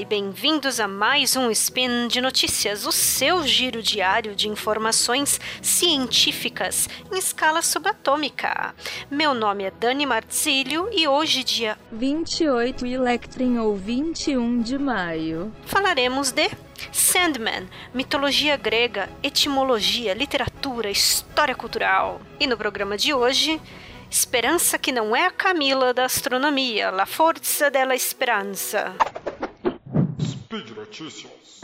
e bem-vindos a mais um Spin de Notícias, o seu giro diário de informações científicas em escala subatômica. Meu nome é Dani Marzilho e hoje, dia 28 Electrin ou 21 de maio, falaremos de Sandman, mitologia grega, etimologia, literatura, história cultural. E no programa de hoje, Esperança que não é a Camila da astronomia, La Forza della Esperança. Notícias.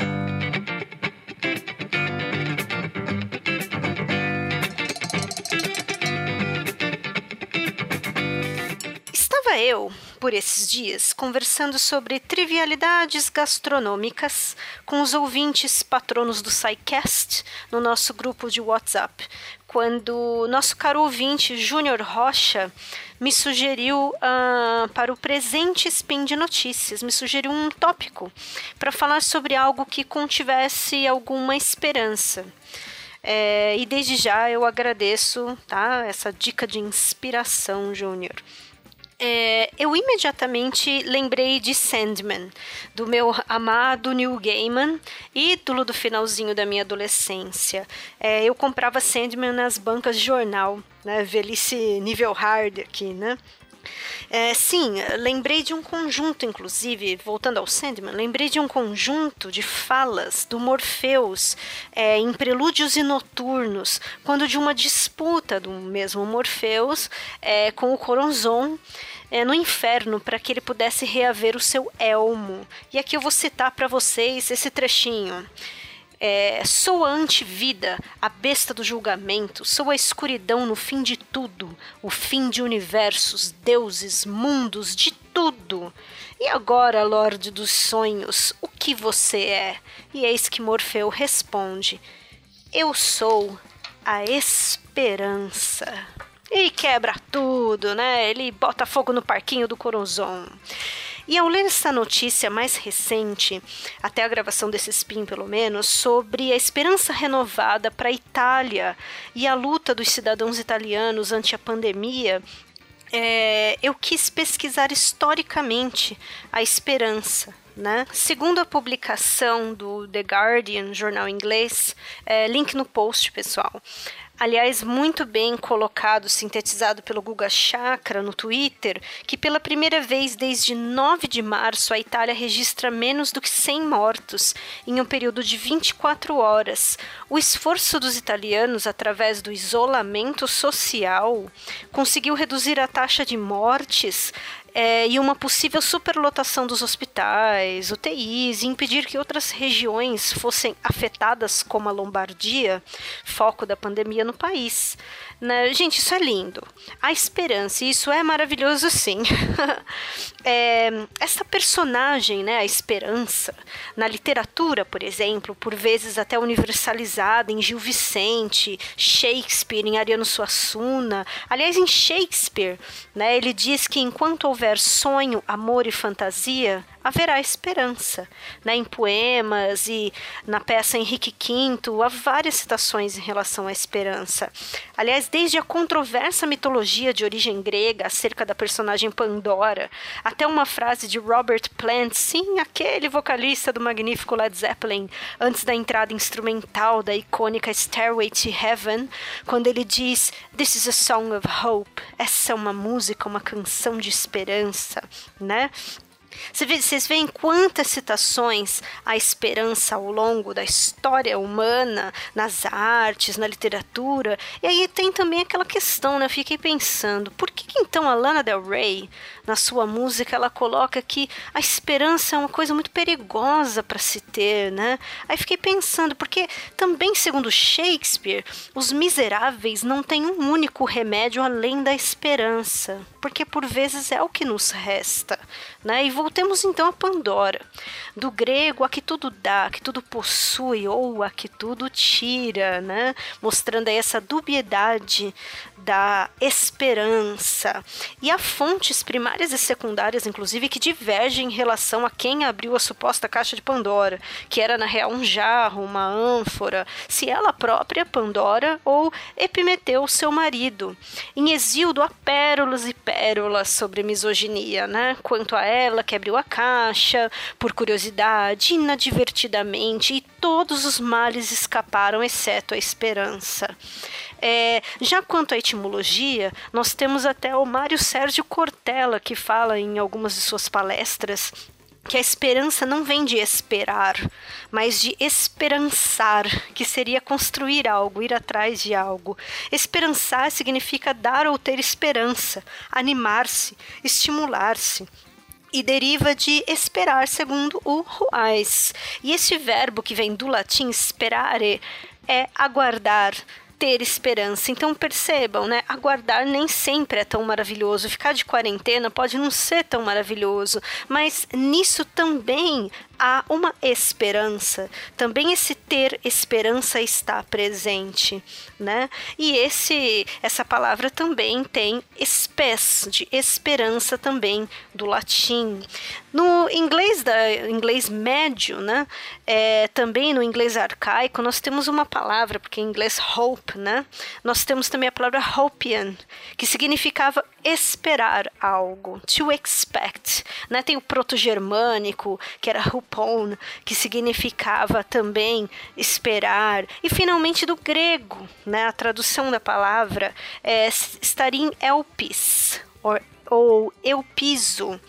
Estava eu, por esses dias, conversando sobre trivialidades gastronômicas com os ouvintes patronos do SciCast no nosso grupo de WhatsApp, quando nosso caro ouvinte Júnior Rocha me sugeriu uh, para o presente Spin de Notícias, me sugeriu um tópico para falar sobre algo que contivesse alguma esperança. É, e desde já eu agradeço tá, essa dica de inspiração, Júnior. É, eu imediatamente lembrei de Sandman, do meu amado Neil Gaiman, ídolo do finalzinho da minha adolescência. É, eu comprava Sandman nas bancas de jornal, né? Velhice nível hard aqui, né? É, sim, lembrei de um conjunto, inclusive, voltando ao Sandman, lembrei de um conjunto de falas do Morpheus é, em Prelúdios e Noturnos, quando de uma disputa do mesmo Morpheus é, com o Coronzon é, no inferno para que ele pudesse reaver o seu elmo. E aqui eu vou citar para vocês esse trechinho. É, sou a antivida, a besta do julgamento, sou a escuridão no fim de tudo, o fim de universos, deuses, mundos, de tudo. E agora, Lorde dos Sonhos, o que você é? E eis que Morfeu responde: Eu sou a esperança. E quebra tudo, né? Ele bota fogo no parquinho do Coronzon. E ao ler essa notícia mais recente, até a gravação desse spin pelo menos, sobre a esperança renovada para a Itália e a luta dos cidadãos italianos ante a pandemia, é, eu quis pesquisar historicamente a esperança. Né? Segundo a publicação do The Guardian, jornal inglês, é, link no post, pessoal, aliás, muito bem colocado, sintetizado pelo Guga Chakra no Twitter, que pela primeira vez desde 9 de março a Itália registra menos do que 100 mortos em um período de 24 horas. O esforço dos italianos, através do isolamento social, conseguiu reduzir a taxa de mortes é, e uma possível superlotação dos hospitais, UTIs, e impedir que outras regiões fossem afetadas, como a Lombardia, foco da pandemia no país. Né? Gente, isso é lindo. A esperança, e isso é maravilhoso sim. é, essa personagem, né, a esperança, na literatura, por exemplo, por vezes até universalizada em Gil Vicente, Shakespeare, em Ariano Suassuna. Aliás, em Shakespeare, né, ele diz que enquanto houver sonho, amor e fantasia, haverá esperança. Né? Em poemas e na peça Henrique V, há várias citações em relação à esperança. Aliás, desde a controversa mitologia de origem grega acerca da personagem Pandora, até uma frase de Robert Plant, sim, aquele vocalista do magnífico Led Zeppelin, antes da entrada instrumental da icônica Stairway to Heaven, quando ele diz: This is a song of hope. Essa é uma música, uma canção de esperança, né? Vocês veem quantas citações à esperança ao longo da história humana, nas artes, na literatura. E aí tem também aquela questão, né? Eu fiquei pensando, por que, que então a Lana Del Rey na sua música, ela coloca que a esperança é uma coisa muito perigosa para se ter, né? Aí fiquei pensando, porque também, segundo Shakespeare, os miseráveis não têm um único remédio além da esperança, porque por vezes é o que nos resta, né? E voltemos então a Pandora, do grego a que tudo dá, a que tudo possui ou a que tudo tira, né? Mostrando aí essa dubiedade da esperança. E há fontes primárias e secundárias, inclusive, que divergem em relação a quem abriu a suposta caixa de Pandora, que era na real um jarro, uma ânfora, se ela própria, Pandora, ou Epimeteu, seu marido. Em Exildo há pérolas e pérolas sobre misoginia, né? Quanto a ela, que abriu a caixa, por curiosidade, inadvertidamente, e todos os males escaparam, exceto a esperança. É, já quanto à etimologia, nós temos até o Mário Sérgio Cortella, que fala em algumas de suas palestras que a esperança não vem de esperar, mas de esperançar, que seria construir algo, ir atrás de algo. Esperançar significa dar ou ter esperança, animar-se, estimular-se. E deriva de esperar, segundo o Ruais. E esse verbo que vem do latim esperare é aguardar, ter esperança. Então percebam, né? Aguardar nem sempre é tão maravilhoso. Ficar de quarentena pode não ser tão maravilhoso, mas nisso também há uma esperança. Também esse ter esperança está presente, né? E esse essa palavra também tem espes de esperança também do latim. No inglês da inglês médio, né? É, também no inglês arcaico nós temos uma palavra porque em inglês hope, né? Nós temos também a palavra hopian, que significava esperar algo, to expect. Né? Tem o proto-germânico, que era hupon, que significava também esperar. E finalmente do grego, né? a tradução da palavra é, estaria em elpis, or ou eu piso.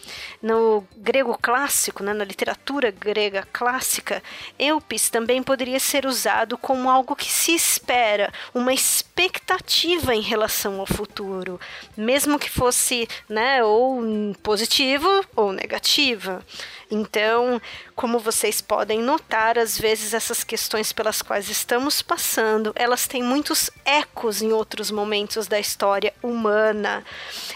No grego clássico, né, na literatura grega clássica, eupis também poderia ser usado como algo que se espera, uma expectativa em relação ao futuro, mesmo que fosse né, ou positivo ou negativa. Então, como vocês podem notar, às vezes essas questões pelas quais estamos passando, elas têm muitos ecos em outros momentos da história humana.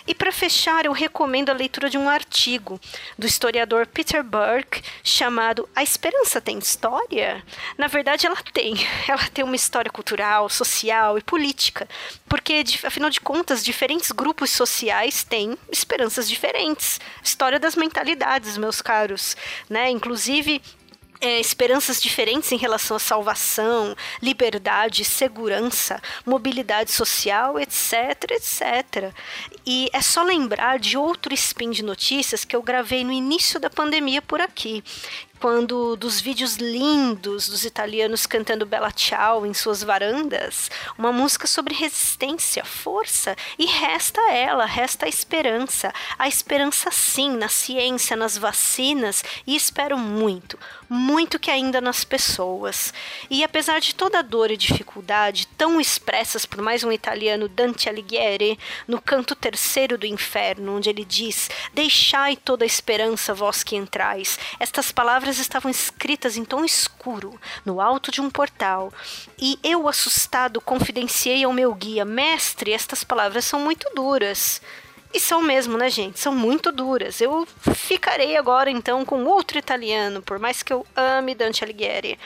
E para fechar, eu recomendo a leitura de um artigo do historiador Peter Burke chamado A Esperança tem história? Na verdade, ela tem. Ela tem uma história cultural, social e política, porque afinal de contas, diferentes grupos sociais têm esperanças diferentes. História das mentalidades, meus caros né? Inclusive é, esperanças diferentes em relação à salvação, liberdade, segurança, mobilidade social, etc, etc. E é só lembrar de outro spin de notícias que eu gravei no início da pandemia por aqui, quando dos vídeos lindos dos italianos cantando Bella Ciao em suas varandas, uma música sobre resistência, força, e resta ela, resta a esperança. A esperança sim na ciência, nas vacinas, e espero muito, muito que ainda nas pessoas. E apesar de toda a dor e dificuldade tão expressas por mais um italiano Dante Alighieri no canto terceiro do inferno, onde ele diz: "Deixai toda a esperança vós que entrais". Estas palavras palavras estavam escritas em tom escuro, no alto de um portal, e eu, assustado, confidenciei ao meu guia: Mestre, estas palavras são muito duras. E são mesmo, né, gente? São muito duras. Eu ficarei agora, então, com outro italiano, por mais que eu ame Dante Alighieri.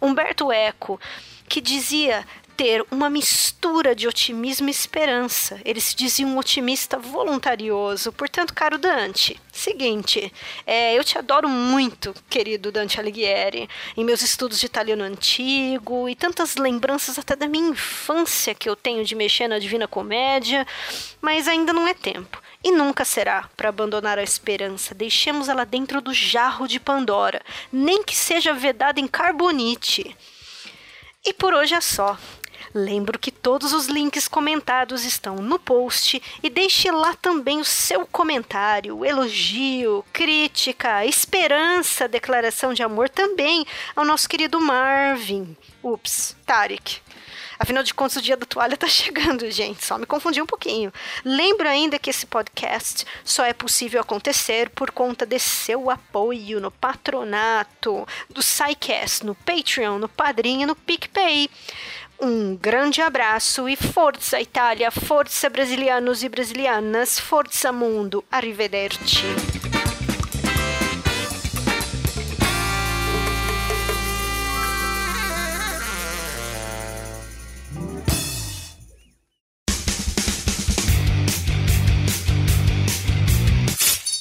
Umberto Eco, que dizia ter uma mistura de otimismo e esperança. Ele se dizia um otimista voluntarioso. Portanto, caro Dante, seguinte, é, eu te adoro muito, querido Dante Alighieri, em meus estudos de italiano antigo e tantas lembranças até da minha infância que eu tenho de mexer na Divina Comédia, mas ainda não é tempo. E nunca será para abandonar a esperança. Deixemos ela dentro do jarro de Pandora, nem que seja vedada em carbonite. E por hoje é só. Lembro que todos os links comentados estão no post e deixe lá também o seu comentário, elogio, crítica, esperança, declaração de amor também ao nosso querido Marvin. Ups, Tarek. Afinal de contas, o dia da toalha tá chegando, gente. Só me confundi um pouquinho. Lembro ainda que esse podcast só é possível acontecer por conta de seu apoio no patronato, do SciCast, no Patreon, no Padrinho e no PicPay. Um grande abraço e força Itália, força brasilianos e brasilianas, força mundo, arrivederci.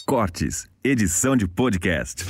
Cortes, edição de podcast.